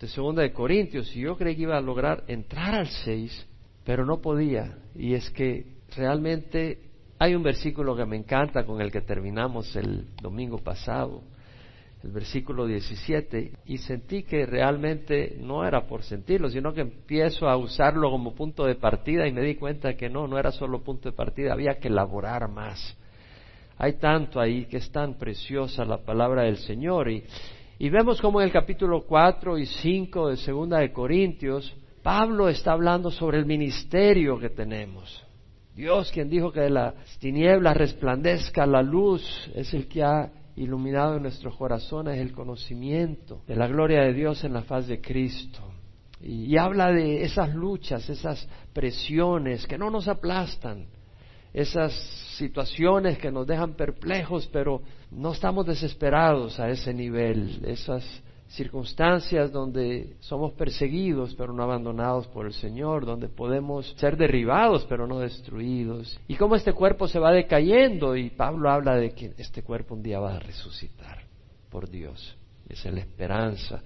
de Segunda de Corintios y yo creí que iba a lograr entrar al 6, pero no podía. Y es que realmente hay un versículo que me encanta con el que terminamos el domingo pasado, el versículo 17, y sentí que realmente no era por sentirlo, sino que empiezo a usarlo como punto de partida y me di cuenta que no, no era solo punto de partida, había que elaborar más. Hay tanto ahí que es tan preciosa la palabra del Señor y, y vemos como en el capítulo 4 y 5 de Segunda de Corintios, Pablo está hablando sobre el ministerio que tenemos. Dios, quien dijo que de las tinieblas resplandezca la luz, es el que ha iluminado en nuestros corazones el conocimiento de la gloria de Dios en la faz de Cristo. Y, habla de esas luchas, esas presiones que no nos aplastan, esas situaciones que nos dejan perplejos, pero no estamos desesperados a ese nivel, esas circunstancias donde somos perseguidos pero no abandonados por el Señor, donde podemos ser derribados pero no destruidos, y cómo este cuerpo se va decayendo y Pablo habla de que este cuerpo un día va a resucitar por Dios, esa es la esperanza.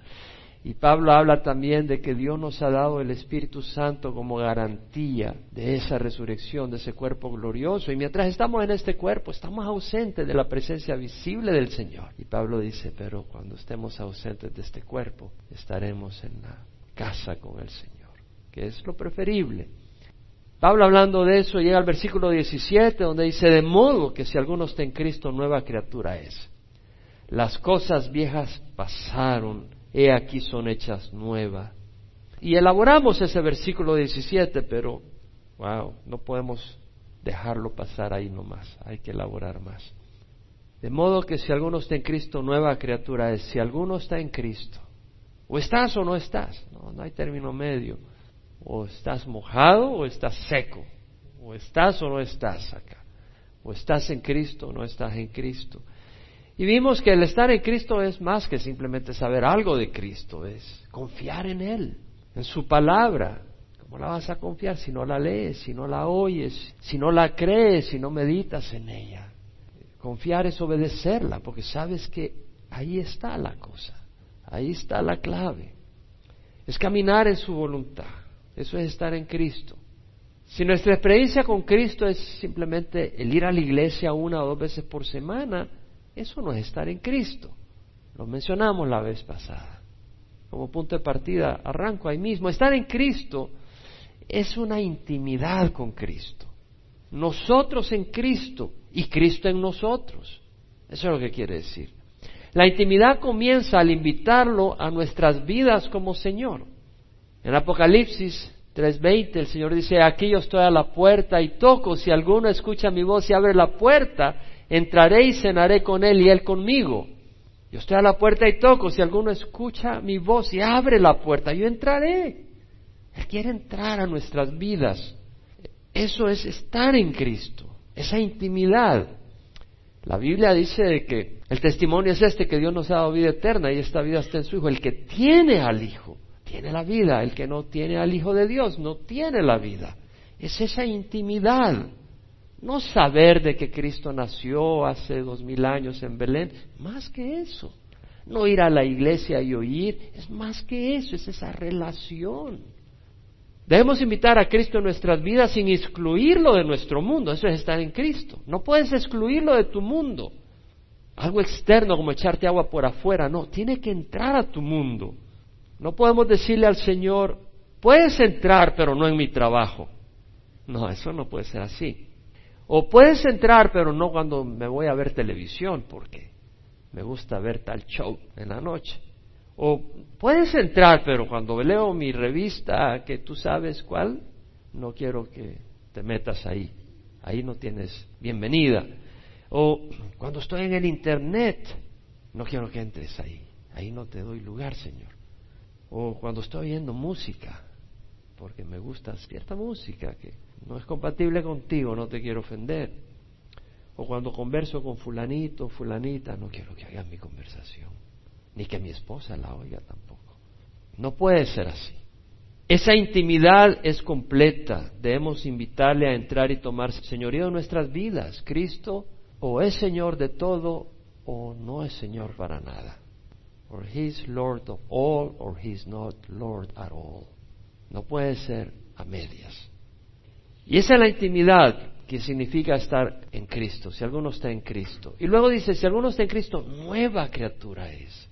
Y Pablo habla también de que Dios nos ha dado el Espíritu Santo como garantía de esa resurrección, de ese cuerpo glorioso. Y mientras estamos en este cuerpo, estamos ausentes de la presencia visible del Señor. Y Pablo dice, pero cuando estemos ausentes de este cuerpo, estaremos en la casa con el Señor, que es lo preferible. Pablo hablando de eso llega al versículo 17 donde dice, de modo que si alguno está en Cristo, nueva criatura es. Las cosas viejas pasaron he aquí son hechas nuevas. Y elaboramos ese versículo 17, pero, wow, no podemos dejarlo pasar ahí nomás, hay que elaborar más. De modo que si alguno está en Cristo, nueva criatura es. Si alguno está en Cristo, o estás o no estás, no, no hay término medio. O estás mojado o estás seco, o estás o no estás acá. O estás en Cristo o no estás en Cristo. Y vimos que el estar en Cristo es más que simplemente saber algo de Cristo, es confiar en Él, en su palabra. ¿Cómo la vas a confiar si no la lees, si no la oyes, si no la crees, si no meditas en ella? Confiar es obedecerla, porque sabes que ahí está la cosa, ahí está la clave. Es caminar en su voluntad, eso es estar en Cristo. Si nuestra experiencia con Cristo es simplemente el ir a la iglesia una o dos veces por semana, eso no es estar en Cristo. Lo mencionamos la vez pasada. Como punto de partida, arranco ahí mismo. Estar en Cristo es una intimidad con Cristo. Nosotros en Cristo y Cristo en nosotros. Eso es lo que quiere decir. La intimidad comienza al invitarlo a nuestras vidas como Señor. En Apocalipsis 3:20 el Señor dice, aquí yo estoy a la puerta y toco, si alguno escucha mi voz y abre la puerta, entraré y cenaré con él y él conmigo. Yo estoy a la puerta y toco, si alguno escucha mi voz y abre la puerta, yo entraré. Él quiere entrar a nuestras vidas. Eso es estar en Cristo, esa intimidad. La Biblia dice que el testimonio es este, que Dios nos ha dado vida eterna y esta vida está en su Hijo. El que tiene al Hijo, tiene la vida. El que no tiene al Hijo de Dios, no tiene la vida. Es esa intimidad. No saber de que Cristo nació hace dos mil años en Belén, más que eso. No ir a la iglesia y oír, es más que eso, es esa relación. Debemos invitar a Cristo en nuestras vidas sin excluirlo de nuestro mundo, eso es estar en Cristo. No puedes excluirlo de tu mundo. Algo externo como echarte agua por afuera, no, tiene que entrar a tu mundo. No podemos decirle al Señor, puedes entrar, pero no en mi trabajo. No, eso no puede ser así. O puedes entrar, pero no cuando me voy a ver televisión, porque me gusta ver tal show en la noche. O puedes entrar, pero cuando leo mi revista, que tú sabes cuál, no quiero que te metas ahí. Ahí no tienes bienvenida. O cuando estoy en el Internet, no quiero que entres ahí. Ahí no te doy lugar, Señor. O cuando estoy oyendo música, porque me gusta cierta música que no es compatible contigo, no te quiero ofender. O cuando converso con fulanito, fulanita, no quiero que hagas mi conversación, ni que mi esposa la oiga tampoco. No puede ser así. Esa intimidad es completa. Debemos invitarle a entrar y tomar señorío nuestras vidas. Cristo o es Señor de todo o no es Señor para nada. or He's Lord of all, or He's not Lord at all. No puede ser a medias. Y esa es la intimidad que significa estar en Cristo, si alguno está en Cristo. Y luego dice, si alguno está en Cristo, nueva criatura es.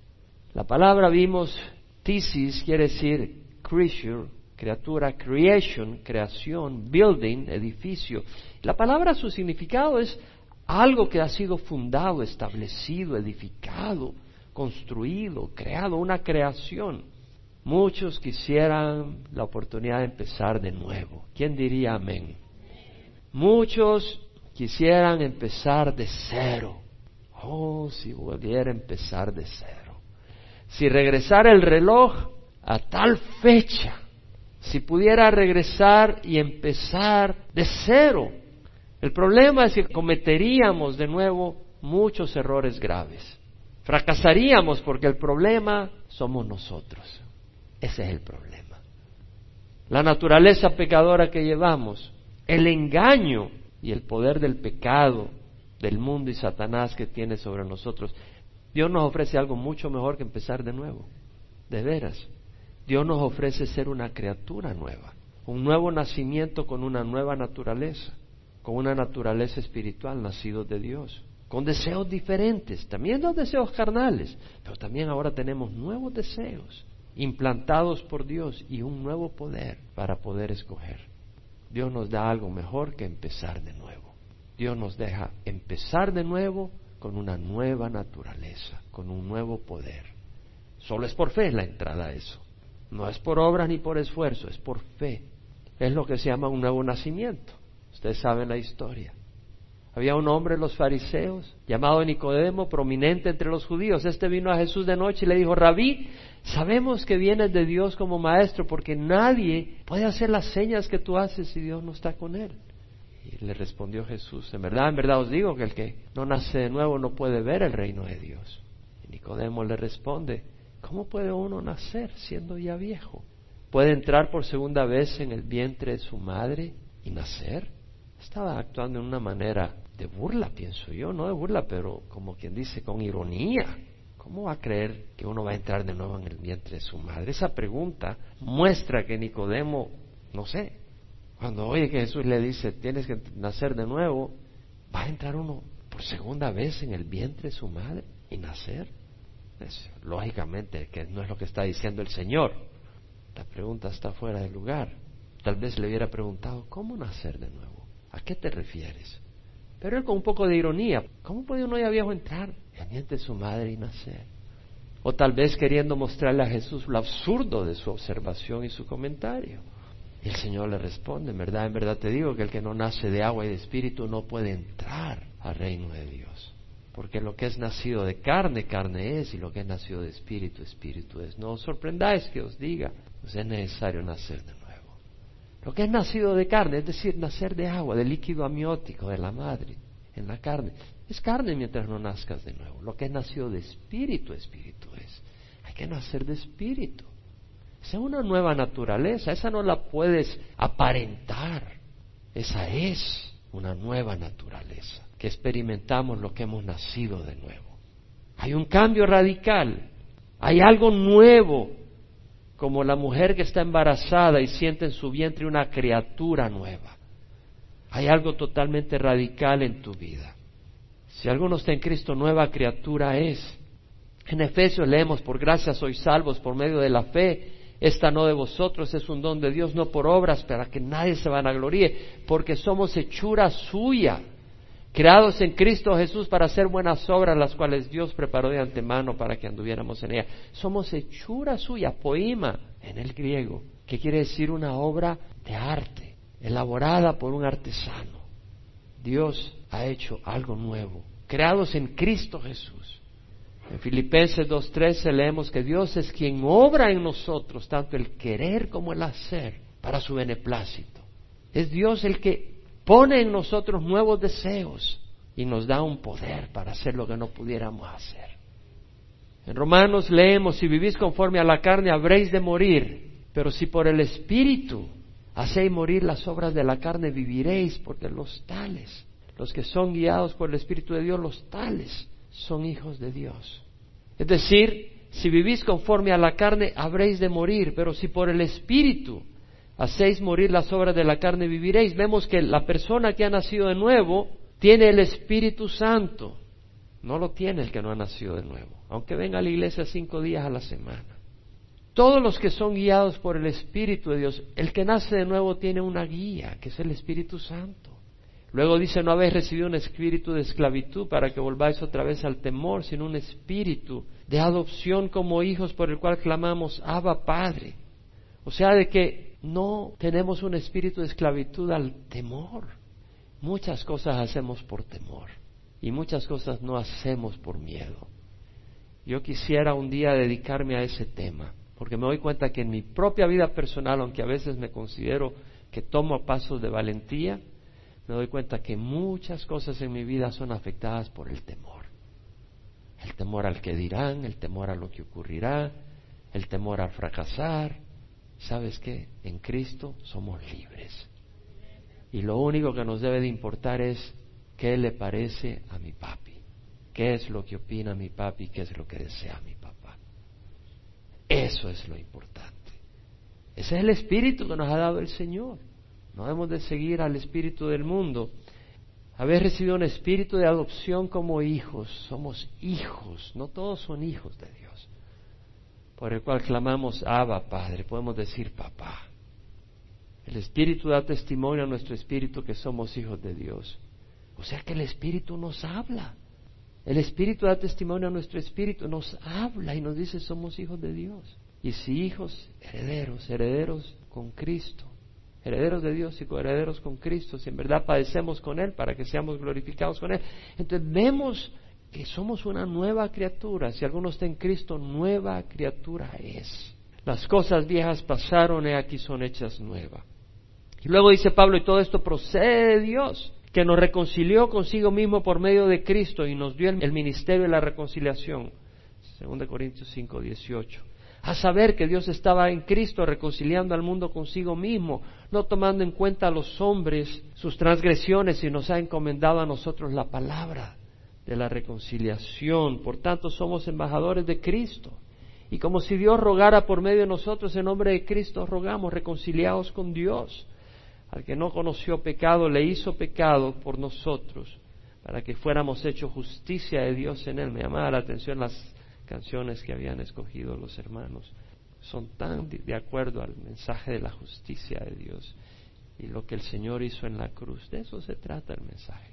La palabra vimos, thesis quiere decir creature, criatura, creation, creación, building, edificio. La palabra, su significado es algo que ha sido fundado, establecido, edificado, construido, creado, una creación. Muchos quisieran la oportunidad de empezar de nuevo. ¿Quién diría amén? Muchos quisieran empezar de cero. Oh, si volviera a empezar de cero. Si regresara el reloj a tal fecha, si pudiera regresar y empezar de cero. El problema es que cometeríamos de nuevo muchos errores graves. Fracasaríamos porque el problema somos nosotros. Ese es el problema. La naturaleza pecadora que llevamos, el engaño y el poder del pecado, del mundo y Satanás que tiene sobre nosotros. Dios nos ofrece algo mucho mejor que empezar de nuevo. De veras. Dios nos ofrece ser una criatura nueva, un nuevo nacimiento con una nueva naturaleza, con una naturaleza espiritual nacido de Dios, con deseos diferentes, también los deseos carnales, pero también ahora tenemos nuevos deseos implantados por Dios y un nuevo poder para poder escoger. Dios nos da algo mejor que empezar de nuevo. Dios nos deja empezar de nuevo con una nueva naturaleza, con un nuevo poder. Solo es por fe la entrada a eso. No es por obras ni por esfuerzo, es por fe. Es lo que se llama un nuevo nacimiento. Ustedes saben la historia. Había un hombre en los fariseos llamado Nicodemo, prominente entre los judíos. Este vino a Jesús de noche y le dijo, Rabí, sabemos que vienes de Dios como maestro porque nadie puede hacer las señas que tú haces si Dios no está con él. Y le respondió Jesús, en verdad, en verdad os digo que el que no nace de nuevo no puede ver el reino de Dios. Y Nicodemo le responde, ¿Cómo puede uno nacer siendo ya viejo? ¿Puede entrar por segunda vez en el vientre de su madre y nacer? Estaba actuando de una manera de burla, pienso yo, no de burla, pero como quien dice, con ironía. ¿Cómo va a creer que uno va a entrar de nuevo en el vientre de su madre? Esa pregunta muestra que Nicodemo, no sé, cuando oye que Jesús le dice, tienes que nacer de nuevo, ¿va a entrar uno por segunda vez en el vientre de su madre y nacer? lógicamente que no es lo que está diciendo el Señor. La pregunta está fuera de lugar. Tal vez le hubiera preguntado, ¿cómo nacer de nuevo? ¿A qué te refieres? Pero él con un poco de ironía, ¿cómo puede uno ya viejo entrar en de su madre y nacer? O tal vez queriendo mostrarle a Jesús lo absurdo de su observación y su comentario. Y el Señor le responde, en verdad, en verdad te digo que el que no nace de agua y de espíritu no puede entrar al reino de Dios. Porque lo que es nacido de carne, carne es, y lo que es nacido de espíritu, espíritu es. No os sorprendáis que os diga, pues es necesario nacer de. Lo que es nacido de carne, es decir, nacer de agua, de líquido amniótico de la madre, en la carne, es carne mientras no nazcas de nuevo. Lo que es nacido de espíritu, espíritu es. Hay que nacer de espíritu. Esa es una nueva naturaleza, esa no la puedes aparentar. Esa es una nueva naturaleza que experimentamos lo que hemos nacido de nuevo. Hay un cambio radical, hay algo nuevo, como la mujer que está embarazada y siente en su vientre una criatura nueva. Hay algo totalmente radical en tu vida. Si alguno está en Cristo, nueva criatura es. En Efesios leemos, por gracia sois salvos por medio de la fe. Esta no de vosotros es un don de Dios, no por obras, para que nadie se vanagloríe, porque somos hechura suya, creados en Cristo Jesús para hacer buenas obras, las cuales Dios preparó de antemano para que anduviéramos en ella. Somos hechura suya, poema en el griego, que quiere decir una obra de arte, elaborada por un artesano. Dios ha hecho algo nuevo, creados en Cristo Jesús. En Filipenses 2.13 leemos que Dios es quien obra en nosotros tanto el querer como el hacer para su beneplácito. Es Dios el que pone en nosotros nuevos deseos y nos da un poder para hacer lo que no pudiéramos hacer. En Romanos leemos, si vivís conforme a la carne habréis de morir, pero si por el Espíritu hacéis morir las obras de la carne viviréis, porque los tales, los que son guiados por el Espíritu de Dios, los tales son hijos de Dios. Es decir, si vivís conforme a la carne, habréis de morir, pero si por el Espíritu hacéis morir las obras de la carne, viviréis. Vemos que la persona que ha nacido de nuevo tiene el Espíritu Santo. No lo tiene el que no ha nacido de nuevo, aunque venga a la iglesia cinco días a la semana. Todos los que son guiados por el Espíritu de Dios, el que nace de nuevo tiene una guía, que es el Espíritu Santo. Luego dice, no habéis recibido un espíritu de esclavitud para que volváis otra vez al temor, sino un espíritu de adopción como hijos por el cual clamamos, Abba Padre. O sea, de que no tenemos un espíritu de esclavitud al temor. Muchas cosas hacemos por temor y muchas cosas no hacemos por miedo. Yo quisiera un día dedicarme a ese tema, porque me doy cuenta que en mi propia vida personal, aunque a veces me considero que tomo pasos de valentía, me doy cuenta que muchas cosas en mi vida son afectadas por el temor. El temor al que dirán, el temor a lo que ocurrirá, el temor a fracasar. ¿Sabes qué? En Cristo somos libres. Y lo único que nos debe de importar es qué le parece a mi papi, qué es lo que opina mi papi, qué es lo que desea mi papá. Eso es lo importante. Ese es el espíritu que nos ha dado el Señor. No hemos de seguir al espíritu del mundo. Haber recibido un espíritu de adopción como hijos. Somos hijos, no todos son hijos de Dios. Por el cual clamamos, Abba, Padre. Podemos decir, papá. El Espíritu da testimonio a nuestro Espíritu que somos hijos de Dios. O sea que el Espíritu nos habla. El Espíritu da testimonio a nuestro Espíritu, nos habla y nos dice somos hijos de Dios. Y si hijos, herederos, herederos con Cristo, herederos de Dios y coherederos con Cristo, si en verdad padecemos con Él para que seamos glorificados con Él. Entonces vemos que somos una nueva criatura. Si alguno está en Cristo, nueva criatura es. Las cosas viejas pasaron y aquí son hechas nuevas. Y luego dice Pablo, y todo esto procede de Dios, que nos reconcilió consigo mismo por medio de Cristo y nos dio el ministerio de la reconciliación. 2 Corintios 5, 18. A saber que Dios estaba en Cristo reconciliando al mundo consigo mismo, no tomando en cuenta a los hombres sus transgresiones y nos ha encomendado a nosotros la palabra de la reconciliación. Por tanto, somos embajadores de Cristo. Y como si Dios rogara por medio de nosotros en nombre de Cristo, rogamos reconciliados con Dios. Al que no conoció pecado, le hizo pecado por nosotros, para que fuéramos hechos justicia de Dios en él. Me llamaba la atención las canciones que habían escogido los hermanos. Son tan de acuerdo al mensaje de la justicia de Dios y lo que el Señor hizo en la cruz. De eso se trata el mensaje.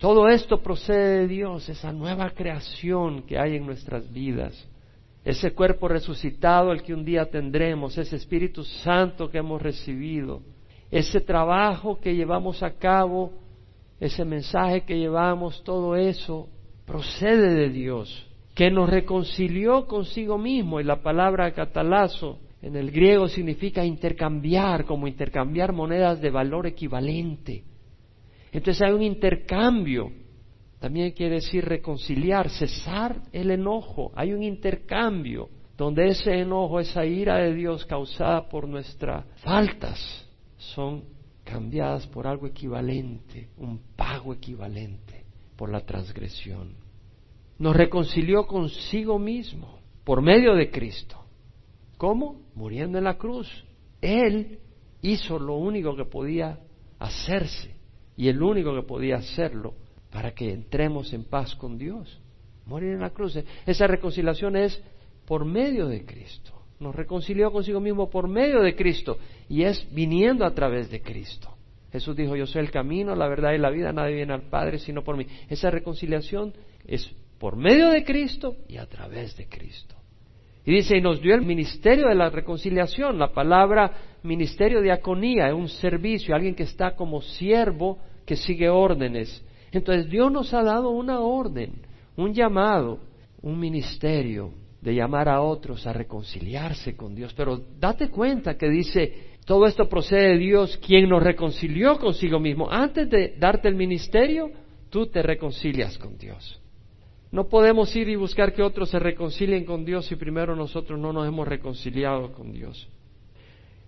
Todo esto procede de Dios, esa nueva creación que hay en nuestras vidas ese cuerpo resucitado el que un día tendremos, ese Espíritu Santo que hemos recibido, ese trabajo que llevamos a cabo, ese mensaje que llevamos, todo eso procede de Dios, que nos reconcilió consigo mismo. Y la palabra catalazo en el griego significa intercambiar, como intercambiar monedas de valor equivalente. Entonces hay un intercambio. También quiere decir reconciliar, cesar el enojo. Hay un intercambio donde ese enojo, esa ira de Dios causada por nuestras faltas, son cambiadas por algo equivalente, un pago equivalente por la transgresión. Nos reconcilió consigo mismo por medio de Cristo. ¿Cómo? Muriendo en la cruz. Él hizo lo único que podía hacerse y el único que podía hacerlo para que entremos en paz con Dios. Morir en la cruz. Esa reconciliación es por medio de Cristo nos reconcilió consigo mismo por medio de Cristo y es viniendo a través de Cristo. Jesús dijo, yo soy el camino, la verdad y la vida, nadie viene al Padre sino por mí. Esa reconciliación es por medio de Cristo y a través de Cristo. Y dice, y nos dio el ministerio de la reconciliación. La palabra ministerio de aconía es un servicio, alguien que está como siervo que sigue órdenes. Entonces Dios nos ha dado una orden, un llamado, un ministerio de llamar a otros a reconciliarse con Dios. Pero date cuenta que dice, todo esto procede de Dios, quien nos reconcilió consigo mismo. Antes de darte el ministerio, tú te reconcilias con Dios. No podemos ir y buscar que otros se reconcilien con Dios si primero nosotros no nos hemos reconciliado con Dios.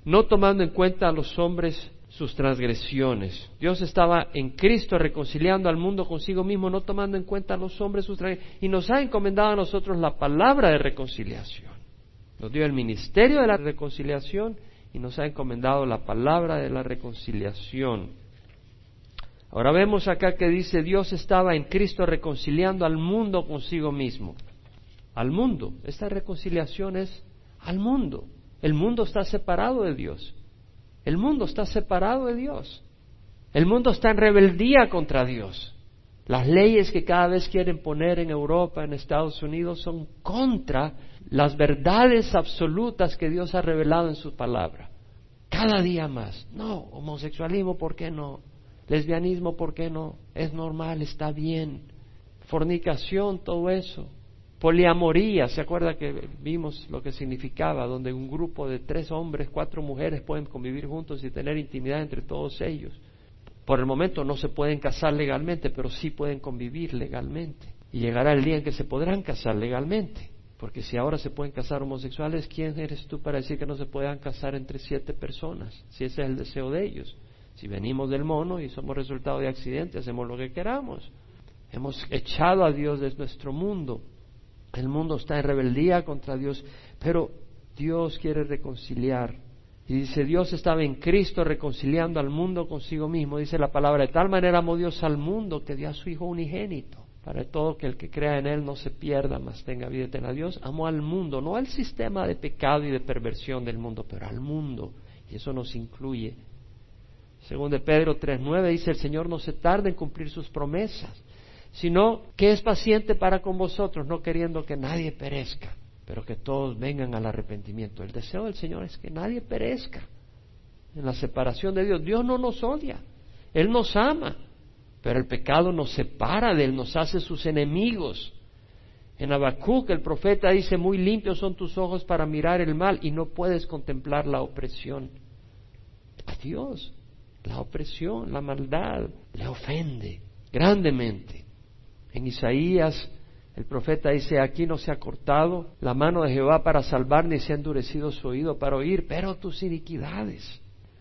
No tomando en cuenta a los hombres sus transgresiones. Dios estaba en Cristo reconciliando al mundo consigo mismo, no tomando en cuenta a los hombres sus transgresiones, y nos ha encomendado a nosotros la palabra de reconciliación. Nos dio el ministerio de la reconciliación y nos ha encomendado la palabra de la reconciliación. Ahora vemos acá que dice Dios estaba en Cristo reconciliando al mundo consigo mismo. Al mundo. Esta reconciliación es al mundo. El mundo está separado de Dios. El mundo está separado de Dios. El mundo está en rebeldía contra Dios. Las leyes que cada vez quieren poner en Europa, en Estados Unidos, son contra las verdades absolutas que Dios ha revelado en su palabra. Cada día más. No, homosexualismo, ¿por qué no? Lesbianismo, ¿por qué no? Es normal, está bien. Fornicación, todo eso. Poliamoría, ¿se acuerda que vimos lo que significaba? Donde un grupo de tres hombres, cuatro mujeres pueden convivir juntos y tener intimidad entre todos ellos. Por el momento no se pueden casar legalmente, pero sí pueden convivir legalmente. Y llegará el día en que se podrán casar legalmente. Porque si ahora se pueden casar homosexuales, ¿quién eres tú para decir que no se puedan casar entre siete personas? Si ese es el deseo de ellos. Si venimos del mono y somos resultado de accidente, hacemos lo que queramos. Hemos echado a Dios de nuestro mundo. El mundo está en rebeldía contra Dios, pero Dios quiere reconciliar. Y dice, Dios estaba en Cristo reconciliando al mundo consigo mismo. Dice la palabra, de tal manera amó Dios al mundo que dio a su Hijo unigénito. Para todo que el que crea en Él no se pierda, mas tenga vida eterna. Dios amó al mundo, no al sistema de pecado y de perversión del mundo, pero al mundo. Y eso nos incluye. Según de Pedro 3.9 dice, el Señor no se tarda en cumplir sus promesas sino que es paciente para con vosotros, no queriendo que nadie perezca, pero que todos vengan al arrepentimiento. El deseo del Señor es que nadie perezca en la separación de Dios. Dios no nos odia, Él nos ama, pero el pecado nos separa de Él, nos hace sus enemigos. En Habacuc el profeta dice, muy limpios son tus ojos para mirar el mal y no puedes contemplar la opresión. A Dios, la opresión, la maldad, le ofende grandemente. En Isaías el profeta dice, aquí no se ha cortado la mano de Jehová para salvar, ni se ha endurecido su oído para oír, pero tus iniquidades,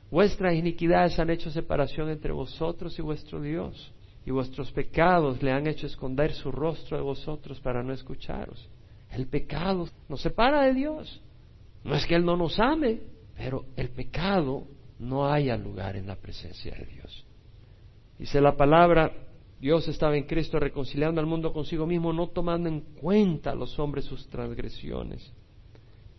vuestras iniquidades han hecho separación entre vosotros y vuestro Dios, y vuestros pecados le han hecho esconder su rostro de vosotros para no escucharos. El pecado nos separa de Dios. No es que Él no nos ame, pero el pecado no haya lugar en la presencia de Dios. Dice la palabra, Dios estaba en Cristo reconciliando al mundo consigo mismo, no tomando en cuenta a los hombres sus transgresiones.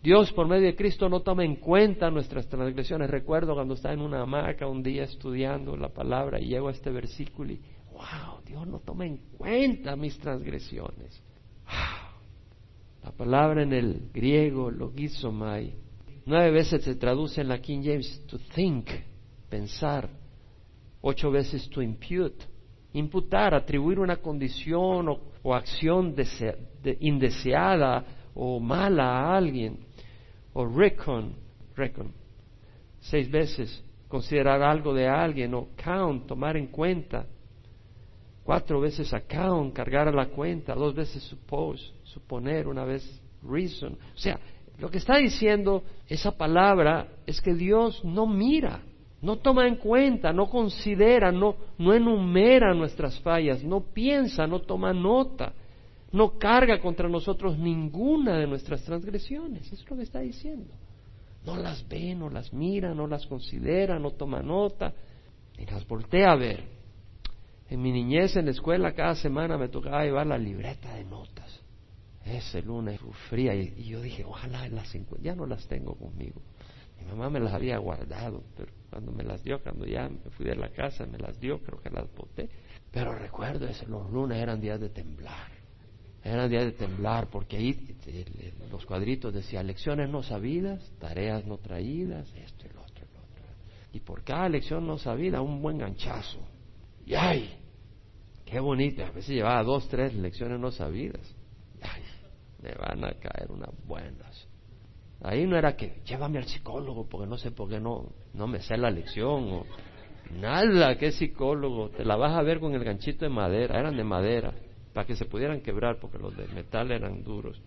Dios por medio de Cristo no toma en cuenta nuestras transgresiones. Recuerdo cuando estaba en una hamaca un día estudiando la palabra y llego a este versículo y, wow, Dios no toma en cuenta mis transgresiones. La palabra en el griego, logizomai, nueve veces se traduce en la King James to think, pensar, ocho veces to impute, imputar, atribuir una condición o, acción indeseada o mala a alguien, o reckon, reckon, seis veces, considerar algo de alguien, o count, tomar en cuenta, cuatro veces account, cargar a la cuenta, dos veces suppose, suponer, una vez reason. O sea, lo que está diciendo esa palabra es que Dios no mira no toma en cuenta, no considera, no, no enumera nuestras fallas, no piensa, no toma nota, no carga contra nosotros ninguna de nuestras transgresiones. Eso es lo que está diciendo. No las ve, no las mira, no las considera, no toma nota, ni las voltea a ver. En mi niñez en la escuela cada semana me tocaba llevar la libreta de notas. Ese lunes sufría y, y yo dije, ojalá las ya no las tengo conmigo. Mamá me las había guardado, pero cuando me las dio, cuando ya me fui de la casa, me las dio, creo que las boté. Pero recuerdo, eso, los lunes eran días de temblar. Eran días de temblar, porque ahí los cuadritos decían lecciones no sabidas, tareas no traídas, esto y lo otro, y lo otro. Y por cada lección no sabida, un buen ganchazo. Y ay, qué bonito. A veces llevaba dos, tres lecciones no sabidas. Ay, me van a caer unas buenas. Ahí no era que llévame al psicólogo porque no sé por qué no, no me sé la lección o nada, que psicólogo, te la vas a ver con el ganchito de madera, eran de madera, para que se pudieran quebrar porque los de metal eran duros.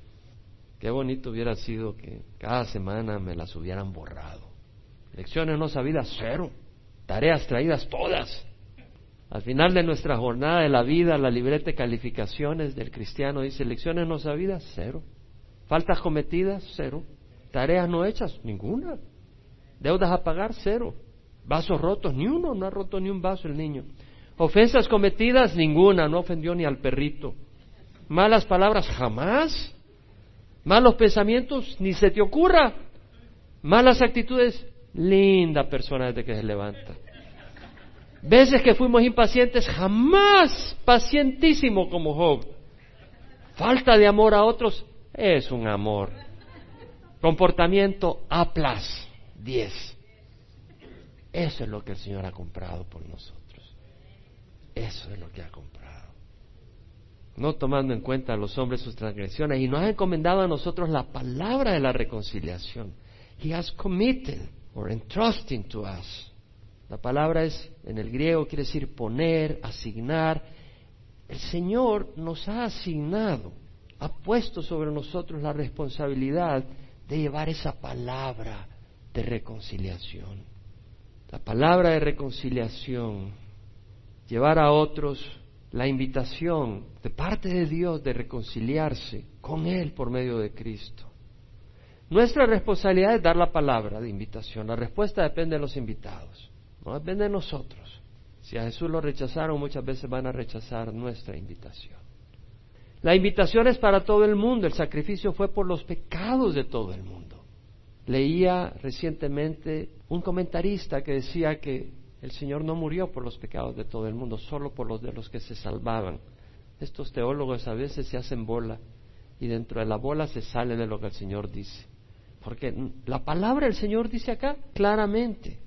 Qué bonito hubiera sido que cada semana me las hubieran borrado. Lecciones no sabidas, cero. tareas traídas todas. Al final de nuestra jornada de la vida, la libreta de calificaciones del cristiano dice lecciones no sabidas, cero. Faltas cometidas, cero. Tareas no hechas, ninguna. Deudas a pagar, cero. Vasos rotos, ni uno, no ha roto ni un vaso el niño. Ofensas cometidas, ninguna, no ofendió ni al perrito. Malas palabras, jamás. Malos pensamientos, ni se te ocurra. Malas actitudes, linda persona desde que se levanta. Veces que fuimos impacientes, jamás pacientísimo como Job. Falta de amor a otros es un amor. Comportamiento A plus, 10. Eso es lo que el Señor ha comprado por nosotros. Eso es lo que ha comprado. No tomando en cuenta a los hombres sus transgresiones y nos ha encomendado a nosotros la palabra de la reconciliación. He has committed or entrusting to us. La palabra es, en el griego quiere decir poner, asignar. El Señor nos ha asignado, ha puesto sobre nosotros la responsabilidad de llevar esa palabra de reconciliación. La palabra de reconciliación, llevar a otros la invitación de parte de Dios de reconciliarse con Él por medio de Cristo. Nuestra responsabilidad es dar la palabra de invitación. La respuesta depende de los invitados, no depende de nosotros. Si a Jesús lo rechazaron, muchas veces van a rechazar nuestra invitación. La invitación es para todo el mundo, el sacrificio fue por los pecados de todo el mundo. Leía recientemente un comentarista que decía que el Señor no murió por los pecados de todo el mundo, solo por los de los que se salvaban. Estos teólogos a veces se hacen bola y dentro de la bola se sale de lo que el Señor dice. Porque la palabra del Señor dice acá claramente,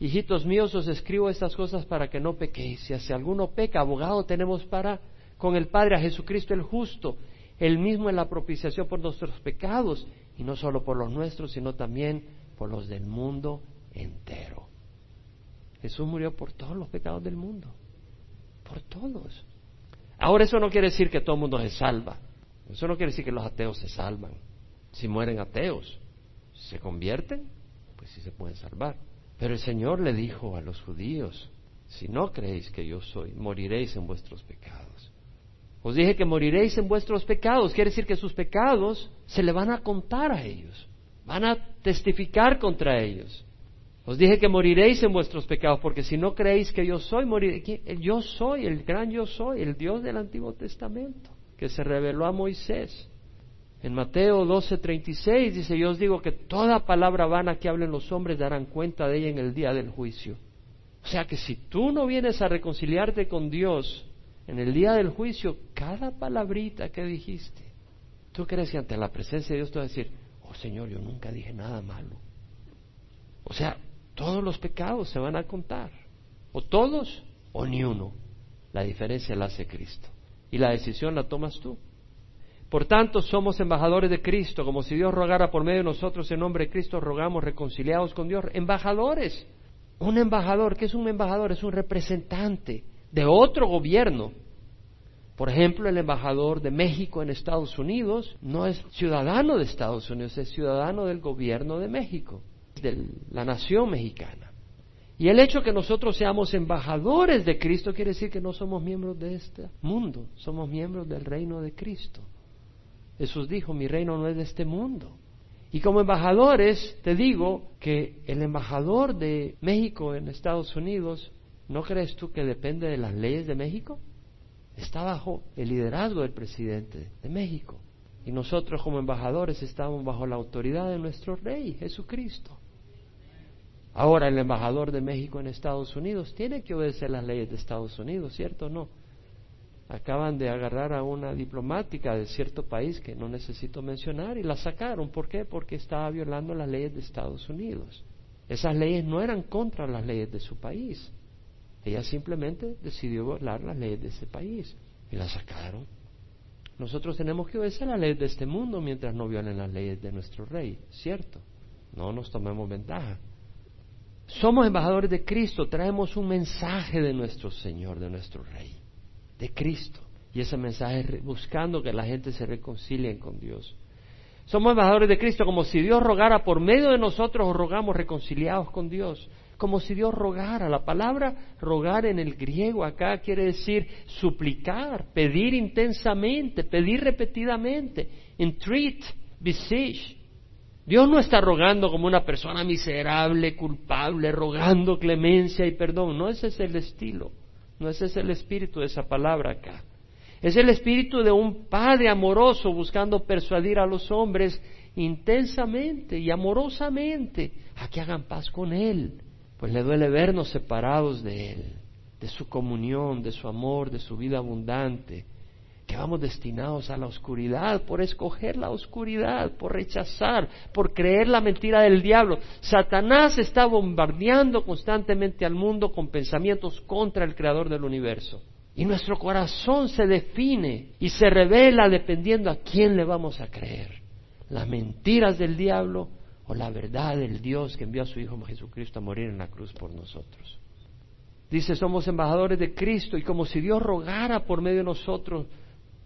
hijitos míos, os escribo estas cosas para que no pequéis. Si alguno peca, abogado tenemos para con el Padre a Jesucristo el justo, el mismo en la propiciación por nuestros pecados, y no solo por los nuestros, sino también por los del mundo entero. Jesús murió por todos los pecados del mundo, por todos. Ahora eso no quiere decir que todo el mundo se salva, eso no quiere decir que los ateos se salvan, si mueren ateos se convierten, pues sí se pueden salvar. Pero el Señor le dijo a los judíos, si no creéis que yo soy, moriréis en vuestros pecados. Os dije que moriréis en vuestros pecados, quiere decir que sus pecados se le van a contar a ellos, van a testificar contra ellos. Os dije que moriréis en vuestros pecados, porque si no creéis que yo soy, moriréis. Yo soy, el gran yo soy, el Dios del Antiguo Testamento, que se reveló a Moisés. En Mateo 12:36 dice, yo os digo que toda palabra vana que hablen los hombres darán cuenta de ella en el día del juicio. O sea que si tú no vienes a reconciliarte con Dios en el día del juicio, cada palabrita que dijiste, tú crees que ante la presencia de Dios te vas a decir, oh Señor, yo nunca dije nada malo. O sea, todos los pecados se van a contar. O todos o ni uno. La diferencia la hace Cristo. Y la decisión la tomas tú. Por tanto, somos embajadores de Cristo, como si Dios rogara por medio de nosotros en nombre de Cristo, rogamos reconciliados con Dios. Embajadores. Un embajador, ¿qué es un embajador? Es un representante de otro gobierno. Por ejemplo, el embajador de México en Estados Unidos no es ciudadano de Estados Unidos, es ciudadano del gobierno de México, de la nación mexicana. Y el hecho que nosotros seamos embajadores de Cristo quiere decir que no somos miembros de este mundo, somos miembros del reino de Cristo. Jesús dijo, mi reino no es de este mundo. Y como embajadores, te digo que el embajador de México en Estados Unidos, ¿no crees tú que depende de las leyes de México? Está bajo el liderazgo del presidente de México. Y nosotros como embajadores estamos bajo la autoridad de nuestro rey, Jesucristo. Ahora el embajador de México en Estados Unidos tiene que obedecer las leyes de Estados Unidos, ¿cierto o no? acaban de agarrar a una diplomática de cierto país que no necesito mencionar y la sacaron. ¿Por qué? Porque estaba violando las leyes de Estados Unidos. Esas leyes no eran contra las leyes de su país. Ella simplemente decidió violar las leyes de ese país y la sacaron. Nosotros tenemos que obedecer las leyes de este mundo mientras no violen las leyes de nuestro rey, ¿cierto? No nos tomemos ventaja. Somos embajadores de Cristo, traemos un mensaje de nuestro Señor, de nuestro Rey de Cristo. Y ese mensaje es buscando que la gente se reconcilie con Dios. Somos embajadores de Cristo como si Dios rogara por medio de nosotros o rogamos reconciliados con Dios. Como si Dios rogara. La palabra rogar en el griego acá quiere decir suplicar, pedir intensamente, pedir repetidamente, entreat, beseech. Dios no está rogando como una persona miserable, culpable, rogando clemencia y perdón. No ese es el estilo. No ese es el espíritu de esa palabra acá. Es el espíritu de un padre amoroso buscando persuadir a los hombres intensamente y amorosamente a que hagan paz con Él, pues le duele vernos separados de Él, de su comunión, de su amor, de su vida abundante, que vamos destinados a la oscuridad por escoger la oscuridad, por rechazar, por creer la mentira del diablo. Satanás está bombardeando constantemente al mundo con pensamientos contra el creador del universo. Y nuestro corazón se define y se revela dependiendo a quién le vamos a creer. Las mentiras del diablo o la verdad del Dios que envió a su Hijo Jesucristo a morir en la cruz por nosotros. Dice, somos embajadores de Cristo y como si Dios rogara por medio de nosotros,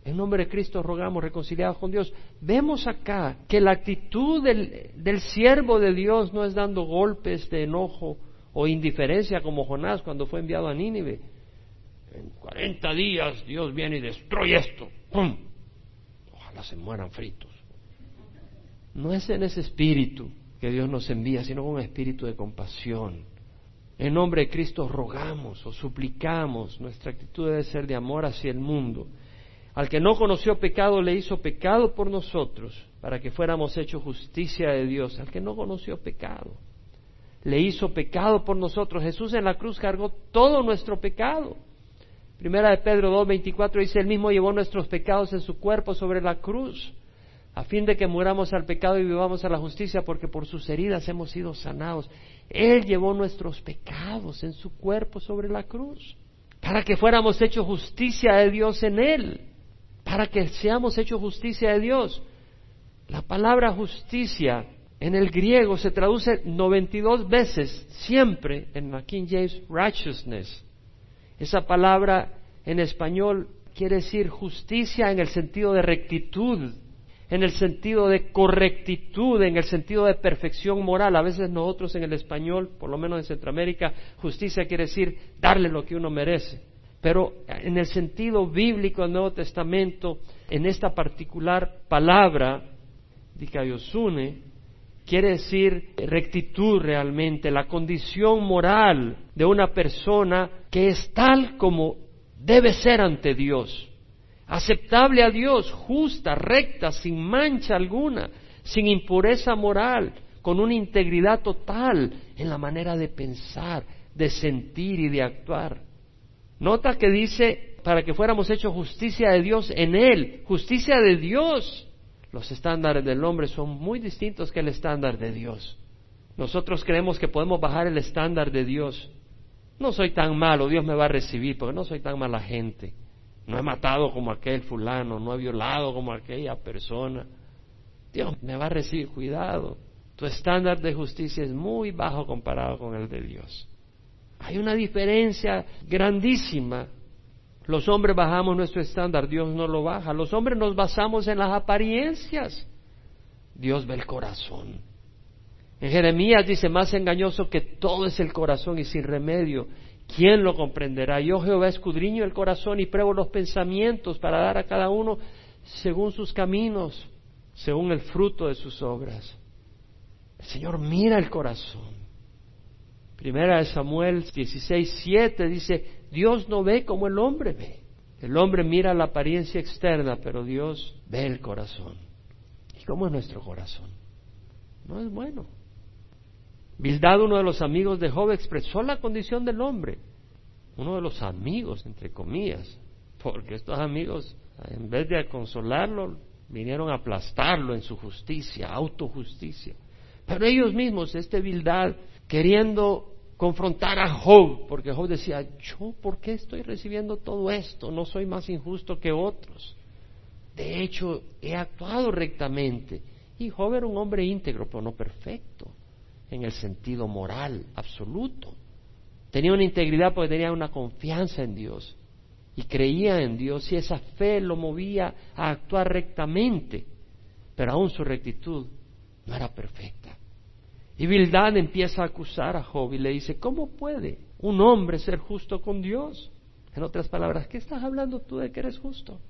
en nombre de Cristo rogamos reconciliados con Dios. Vemos acá que la actitud del, del siervo de Dios no es dando golpes de enojo o indiferencia como Jonás cuando fue enviado a Nínive en 40 días Dios viene y destruye esto. ¡Pum! Ojalá se mueran fritos. No es en ese espíritu que Dios nos envía, sino con un espíritu de compasión. En nombre de Cristo rogamos o suplicamos, nuestra actitud debe ser de amor hacia el mundo. Al que no conoció pecado le hizo pecado por nosotros, para que fuéramos hechos justicia de Dios. Al que no conoció pecado, le hizo pecado por nosotros. Jesús en la cruz cargó todo nuestro pecado. Primera de Pedro 2.24 dice, Él mismo llevó nuestros pecados en su cuerpo sobre la cruz, a fin de que muramos al pecado y vivamos a la justicia, porque por sus heridas hemos sido sanados. Él llevó nuestros pecados en su cuerpo sobre la cruz, para que fuéramos hechos justicia de Dios en Él, para que seamos hechos justicia de Dios. La palabra justicia en el griego se traduce 92 veces, siempre en la King James righteousness esa palabra en español quiere decir justicia en el sentido de rectitud, en el sentido de correctitud, en el sentido de perfección moral. A veces nosotros en el español, por lo menos en Centroamérica, justicia quiere decir darle lo que uno merece. Pero en el sentido bíblico del Nuevo Testamento, en esta particular palabra, dikaiosune, quiere decir rectitud realmente, la condición moral de una persona que es tal como debe ser ante Dios, aceptable a Dios, justa, recta, sin mancha alguna, sin impureza moral, con una integridad total en la manera de pensar, de sentir y de actuar. Nota que dice, para que fuéramos hechos justicia de Dios en Él, justicia de Dios. Los estándares del hombre son muy distintos que el estándar de Dios. Nosotros creemos que podemos bajar el estándar de Dios no soy tan malo, Dios me va a recibir, porque no soy tan mala gente. No he matado como aquel fulano, no he violado como aquella persona. Dios me va a recibir, cuidado. Tu estándar de justicia es muy bajo comparado con el de Dios. Hay una diferencia grandísima. Los hombres bajamos nuestro estándar, Dios no lo baja. Los hombres nos basamos en las apariencias. Dios ve el corazón. En Jeremías dice, más engañoso que todo es el corazón y sin remedio. ¿Quién lo comprenderá? Yo Jehová escudriño el corazón y pruebo los pensamientos para dar a cada uno según sus caminos, según el fruto de sus obras. El Señor mira el corazón. Primera de Samuel 16, 7 dice, Dios no ve como el hombre ve. El hombre mira la apariencia externa, pero Dios ve el corazón. ¿Y cómo es nuestro corazón? No es bueno. Bildad, uno de los amigos de Job, expresó la condición del hombre. Uno de los amigos, entre comillas, porque estos amigos, en vez de consolarlo, vinieron a aplastarlo en su justicia, autojusticia. Pero ellos mismos, este Bildad, queriendo confrontar a Job, porque Job decía, yo, ¿por qué estoy recibiendo todo esto? No soy más injusto que otros. De hecho, he actuado rectamente. Y Job era un hombre íntegro, pero no perfecto en el sentido moral absoluto. Tenía una integridad porque tenía una confianza en Dios y creía en Dios y esa fe lo movía a actuar rectamente. pero aún su rectitud no era perfecta. Y Bildad empieza a acusar a Job y le dice, ¿cómo puede un hombre ser justo con Dios? En otras palabras, ¿qué estás hablando tú de que eres justo?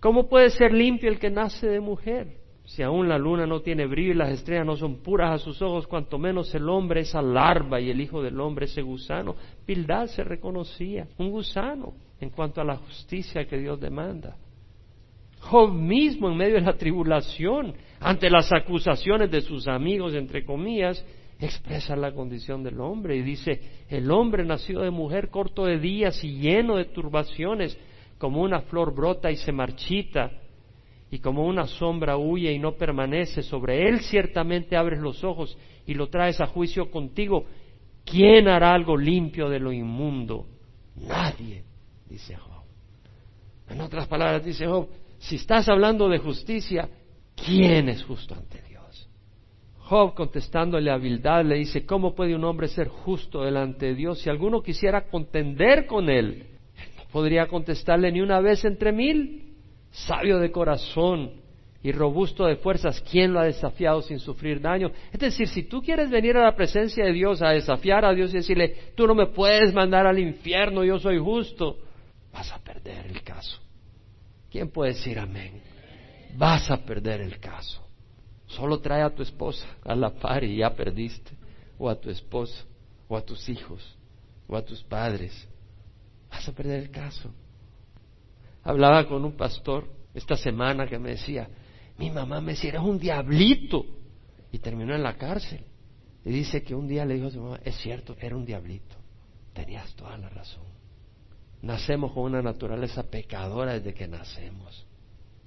¿Cómo puede ser limpio el que nace de mujer? Si aún la luna no tiene brillo y las estrellas no son puras a sus ojos, cuanto menos el hombre esa larva y el hijo del hombre ese gusano. Bildad se reconocía un gusano en cuanto a la justicia que Dios demanda. Job mismo en medio de la tribulación, ante las acusaciones de sus amigos, entre comillas, expresa la condición del hombre y dice, el hombre nació de mujer corto de días y lleno de turbaciones, como una flor brota y se marchita, y como una sombra huye y no permanece, sobre él ciertamente abres los ojos y lo traes a juicio contigo. ¿Quién hará algo limpio de lo inmundo? Nadie, dice Job. En otras palabras, dice Job, si estás hablando de justicia, ¿quién es justo ante Dios? Job contestándole a Bildad le dice, ¿cómo puede un hombre ser justo delante de Dios? Si alguno quisiera contender con él, no podría contestarle ni una vez entre mil. Sabio de corazón y robusto de fuerzas, ¿quién lo ha desafiado sin sufrir daño? Es decir, si tú quieres venir a la presencia de Dios a desafiar a Dios y decirle, tú no me puedes mandar al infierno, yo soy justo, vas a perder el caso. ¿Quién puede decir amén? Vas a perder el caso. Solo trae a tu esposa a la par y ya perdiste. O a tu esposo, o a tus hijos, o a tus padres. Vas a perder el caso. Hablaba con un pastor esta semana que me decía, mi mamá me decía, eres un diablito. Y terminó en la cárcel. Y dice que un día le dijo a su mamá, es cierto, era un diablito. Tenías toda la razón. Nacemos con una naturaleza pecadora desde que nacemos.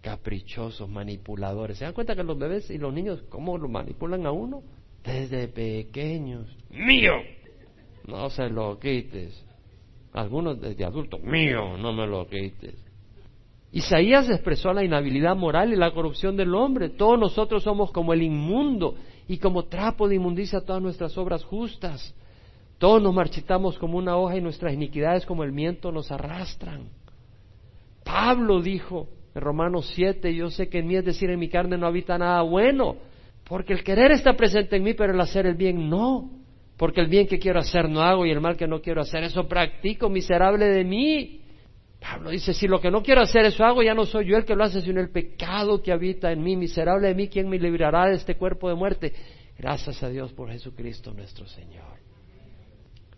Caprichosos, manipuladores. ¿Se dan cuenta que los bebés y los niños, cómo lo manipulan a uno? Desde pequeños. ¡Mío! No se lo quites. Algunos desde adultos. ¡Mío! No me lo quites. Isaías expresó la inhabilidad moral y la corrupción del hombre. Todos nosotros somos como el inmundo y como trapo de inmundicia todas nuestras obras justas. Todos nos marchitamos como una hoja y nuestras iniquidades como el viento nos arrastran. Pablo dijo en Romanos 7, yo sé que en mí, es decir, en mi carne no habita nada bueno, porque el querer está presente en mí, pero el hacer el bien no. Porque el bien que quiero hacer no hago y el mal que no quiero hacer, eso practico, miserable de mí. Pablo dice, si lo que no quiero hacer eso hago, ya no soy yo el que lo hace, sino el pecado que habita en mí, miserable de mí, ¿quién me librará de este cuerpo de muerte? Gracias a Dios por Jesucristo nuestro Señor.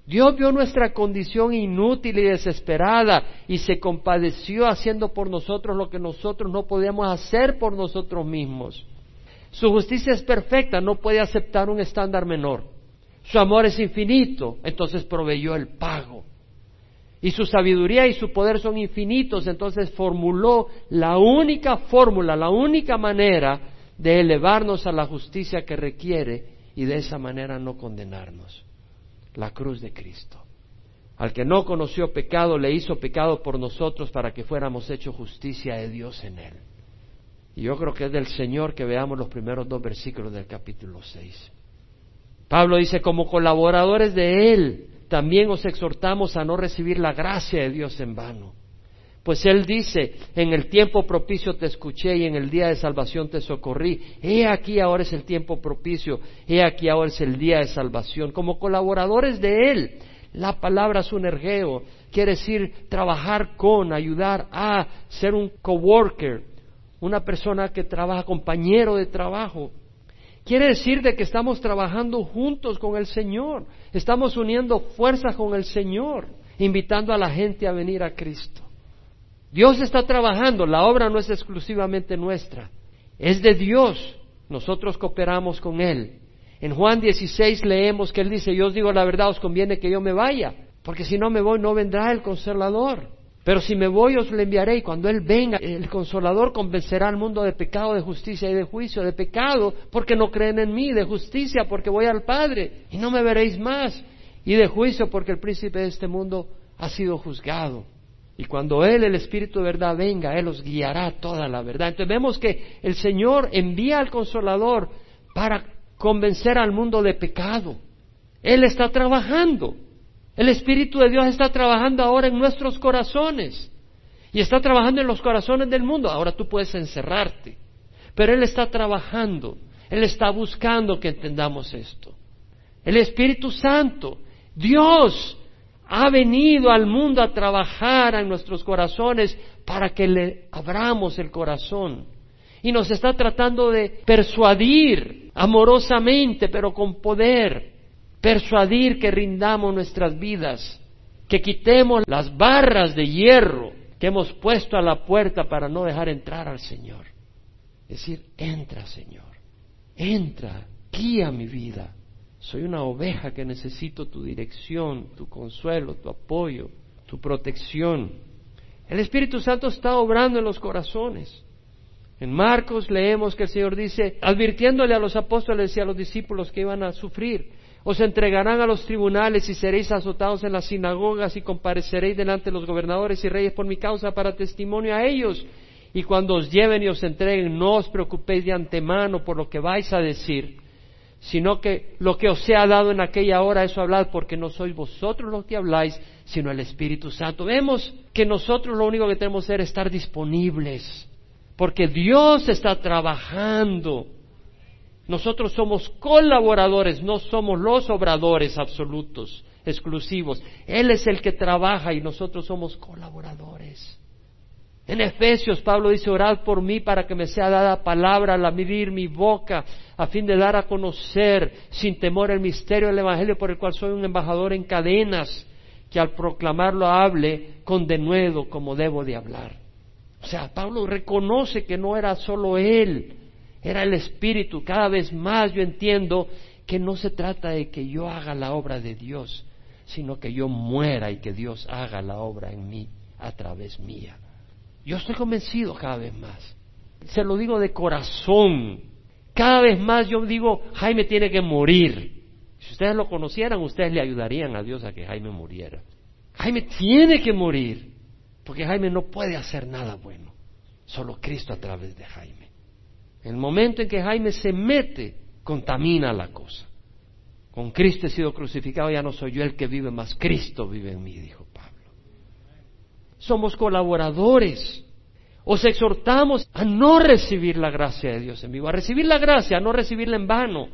Dios vio nuestra condición inútil y desesperada y se compadeció haciendo por nosotros lo que nosotros no podíamos hacer por nosotros mismos. Su justicia es perfecta, no puede aceptar un estándar menor. Su amor es infinito, entonces proveyó el pago. Y su sabiduría y su poder son infinitos, entonces formuló la única fórmula, la única manera de elevarnos a la justicia que requiere y de esa manera no condenarnos la cruz de Cristo. Al que no conoció pecado, le hizo pecado por nosotros para que fuéramos hechos justicia de Dios en él. Y yo creo que es del Señor que veamos los primeros dos versículos del capítulo 6. Pablo dice, como colaboradores de Él, también os exhortamos a no recibir la gracia de Dios en vano. Pues Él dice, en el tiempo propicio te escuché y en el día de salvación te socorrí. He aquí ahora es el tiempo propicio, he aquí ahora es el día de salvación. Como colaboradores de Él, la palabra sunergeo quiere decir trabajar con, ayudar a, ser un coworker, una persona que trabaja, compañero de trabajo. Quiere decir de que estamos trabajando juntos con el Señor, estamos uniendo fuerzas con el Señor, invitando a la gente a venir a Cristo. Dios está trabajando, la obra no es exclusivamente nuestra, es de Dios. Nosotros cooperamos con Él. En Juan 16 leemos que Él dice, yo os digo la verdad, os conviene que yo me vaya, porque si no me voy no vendrá el consolador. Pero si me voy os le enviaré y cuando Él venga, el consolador convencerá al mundo de pecado, de justicia y de juicio, de pecado porque no creen en mí, de justicia porque voy al Padre y no me veréis más, y de juicio porque el príncipe de este mundo ha sido juzgado. Y cuando Él, el Espíritu de verdad, venga, Él os guiará toda la verdad. Entonces vemos que el Señor envía al Consolador para convencer al mundo de pecado. Él está trabajando. El Espíritu de Dios está trabajando ahora en nuestros corazones. Y está trabajando en los corazones del mundo. Ahora tú puedes encerrarte. Pero Él está trabajando, Él está buscando que entendamos esto. El Espíritu Santo, Dios, ha venido al mundo a trabajar en nuestros corazones para que le abramos el corazón. Y nos está tratando de persuadir amorosamente, pero con poder, persuadir que rindamos nuestras vidas, que quitemos las barras de hierro que hemos puesto a la puerta para no dejar entrar al Señor. Es decir, entra Señor, entra, guía mi vida. Soy una oveja que necesito tu dirección, tu consuelo, tu apoyo, tu protección. El Espíritu Santo está obrando en los corazones. En Marcos leemos que el Señor dice, advirtiéndole a los apóstoles y a los discípulos que iban a sufrir, os entregarán a los tribunales y seréis azotados en las sinagogas y compareceréis delante de los gobernadores y reyes por mi causa para testimonio a ellos. Y cuando os lleven y os entreguen, no os preocupéis de antemano por lo que vais a decir, sino que lo que os sea dado en aquella hora, eso hablad, porque no sois vosotros los que habláis, sino el Espíritu Santo. Vemos que nosotros lo único que tenemos que hacer es estar disponibles, porque Dios está trabajando. Nosotros somos colaboradores, no somos los obradores absolutos, exclusivos. Él es el que trabaja y nosotros somos colaboradores. En Efesios, Pablo dice, orad por mí para que me sea dada palabra al abrir mi boca, a fin de dar a conocer sin temor el misterio del Evangelio por el cual soy un embajador en cadenas, que al proclamarlo hable con denuedo como debo de hablar. O sea, Pablo reconoce que no era solo él, era el Espíritu. Cada vez más yo entiendo que no se trata de que yo haga la obra de Dios, sino que yo muera y que Dios haga la obra en mí a través mía. Yo estoy convencido cada vez más. Se lo digo de corazón. Cada vez más yo digo, Jaime tiene que morir. Si ustedes lo conocieran, ustedes le ayudarían a Dios a que Jaime muriera. Jaime tiene que morir, porque Jaime no puede hacer nada bueno. Solo Cristo a través de Jaime. El momento en que Jaime se mete, contamina la cosa. Con Cristo he sido crucificado, ya no soy yo el que vive, más Cristo vive en mí, dijo somos colaboradores. Os exhortamos a no recibir la gracia de Dios en vivo, a recibir la gracia, a no recibirla en vano.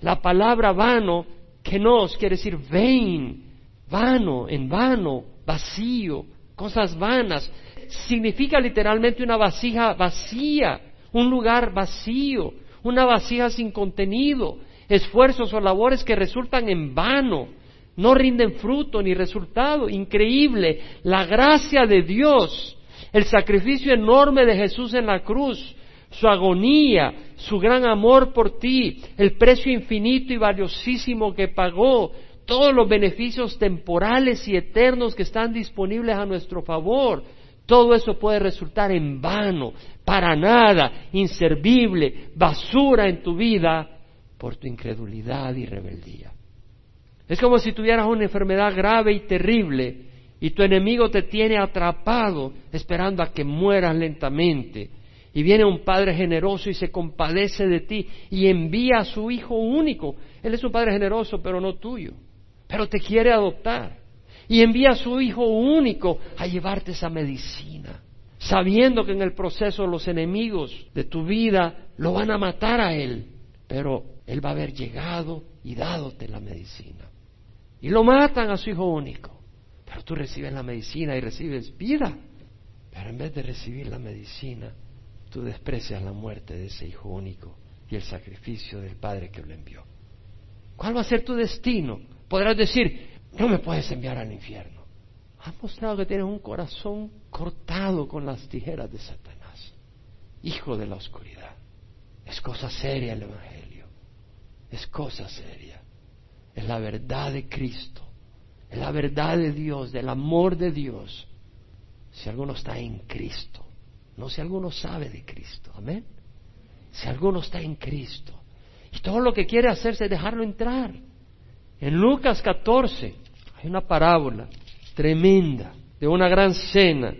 La palabra vano, que nos quiere decir vain, vano, en vano, vacío, cosas vanas. Significa literalmente una vasija vacía, un lugar vacío, una vasija sin contenido, esfuerzos o labores que resultan en vano no rinden fruto ni resultado. Increíble, la gracia de Dios, el sacrificio enorme de Jesús en la cruz, su agonía, su gran amor por ti, el precio infinito y valiosísimo que pagó, todos los beneficios temporales y eternos que están disponibles a nuestro favor. Todo eso puede resultar en vano, para nada, inservible, basura en tu vida por tu incredulidad y rebeldía. Es como si tuvieras una enfermedad grave y terrible y tu enemigo te tiene atrapado esperando a que mueras lentamente. Y viene un Padre generoso y se compadece de ti y envía a su Hijo único. Él es un Padre generoso, pero no tuyo. Pero te quiere adoptar. Y envía a su Hijo único a llevarte esa medicina, sabiendo que en el proceso los enemigos de tu vida lo van a matar a Él. Pero Él va a haber llegado y dádote la medicina. Y lo matan a su hijo único. Pero tú recibes la medicina y recibes vida. Pero en vez de recibir la medicina, tú desprecias la muerte de ese hijo único y el sacrificio del Padre que lo envió. ¿Cuál va a ser tu destino? Podrás decir, no me puedes enviar al infierno. Has mostrado que tienes un corazón cortado con las tijeras de Satanás. Hijo de la oscuridad. Es cosa seria el Evangelio. Es cosa seria es la verdad de Cristo, es la verdad de Dios, del amor de Dios. Si alguno está en Cristo, no si alguno sabe de Cristo, amén. Si alguno está en Cristo y todo lo que quiere hacerse es dejarlo entrar. En Lucas 14 hay una parábola tremenda de una gran cena,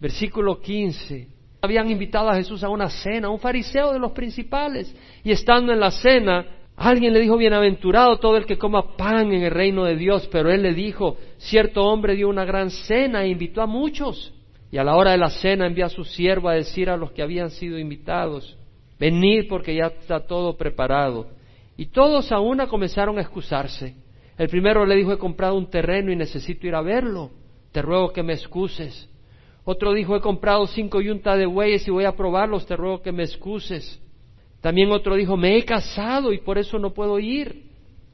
versículo 15. Habían invitado a Jesús a una cena, un fariseo de los principales, y estando en la cena, Alguien le dijo, bienaventurado todo el que coma pan en el reino de Dios, pero él le dijo, cierto hombre dio una gran cena e invitó a muchos. Y a la hora de la cena envió a su siervo a decir a los que habían sido invitados, venid porque ya está todo preparado. Y todos a una comenzaron a excusarse. El primero le dijo, he comprado un terreno y necesito ir a verlo. Te ruego que me excuses. Otro dijo, he comprado cinco yuntas de bueyes y voy a probarlos, te ruego que me excuses. También otro dijo, me he casado y por eso no puedo ir.